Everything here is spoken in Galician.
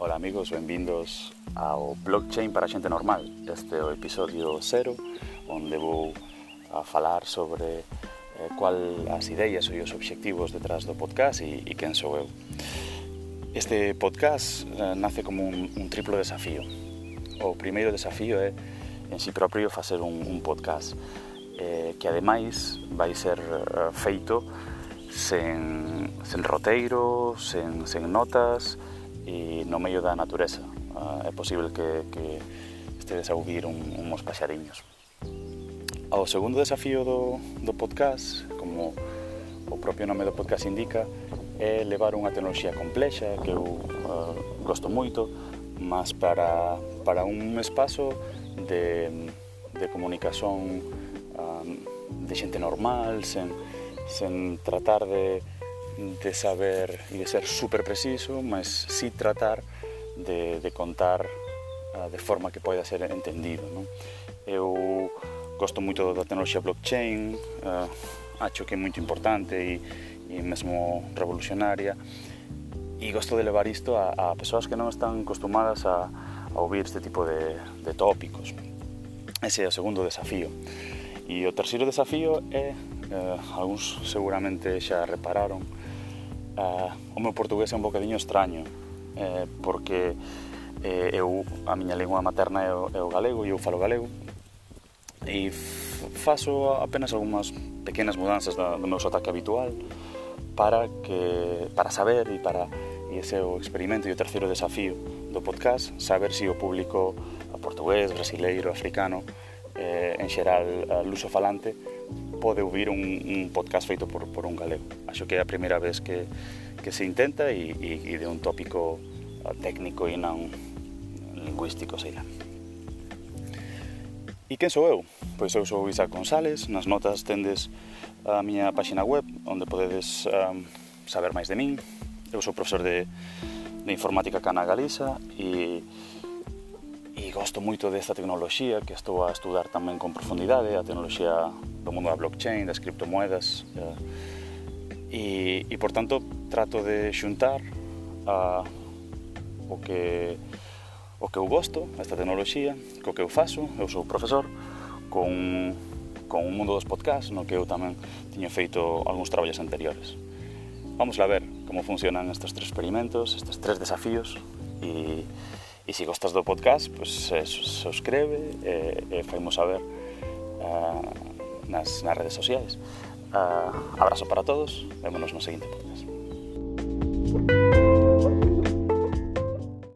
Ola amigos, benvindos ao Blockchain para a xente normal Este é o episodio 0 Onde vou a falar sobre eh, Cual as ideas e os obxectivos detrás do podcast E, e quen sou eu Este podcast eh, nace como un, un triplo desafío. O primeiro desafío é En si sí propio facer un, un podcast eh, Que ademais vai ser eh, feito Sen, sen roteiro, sen, sen notas e no medio da natureza. Uh, ah, é posible que, que estedes a ouvir un, uns paxariños. O segundo desafío do, do podcast, como o propio nome do podcast indica, é levar unha tecnoloxía complexa que eu uh, gosto moito, mas para, para un espazo de, de comunicación uh, de xente normal, sen, sen tratar de de saber e de ser super preciso, mas sí tratar de, de contar uh, de forma que poida ser entendido. Non? Eu gosto moito da tecnoloxía blockchain, uh, acho que é moito importante e, e mesmo revolucionaria, e gosto de levar isto a, a persoas que non están acostumadas a, a ouvir este tipo de, de tópicos. Ese é o segundo desafío. E o terceiro desafío é, eh, algúns seguramente xa repararon, eh, o meu portugués é un bocadiño extraño, eh, porque eh, eu, a miña lingua materna é o, é o galego e eu falo galego, e faço apenas algunhas pequenas mudanzas da, do meu sotaque habitual para que para saber e para e ese é o experimento e o terceiro desafío do podcast, saber se si o público portugués, brasileiro, africano, eh, en xeral luso falante, pode ouvir un, un podcast feito por, por un galego. Acho que é a primeira vez que, que se intenta e, e, e de un tópico uh, técnico e non lingüístico, sei lá. E quen sou eu? Pois eu sou Isaac González, nas notas tendes a miña páxina web onde podedes um, saber máis de min. Eu sou profesor de, de informática cana Galiza e e gosto moito desta tecnoloxía que estou a estudar tamén con profundidade, a tecnoloxía do mundo da blockchain, das criptomoedas, e, e por tanto trato de xuntar a, o que o que eu gosto, esta tecnoloxía, co que eu faço, eu sou profesor, con, con o mundo dos podcasts, no que eu tamén tiño feito algúns traballos anteriores. Vamos a ver como funcionan estes tres experimentos, estes tres desafíos, e, E se gostas do podcast, pois, eh, subscribe e, eh, e eh, faimos saber uh, nas, nas redes sociais. Uh, abrazo para todos, vémonos no seguinte podcast.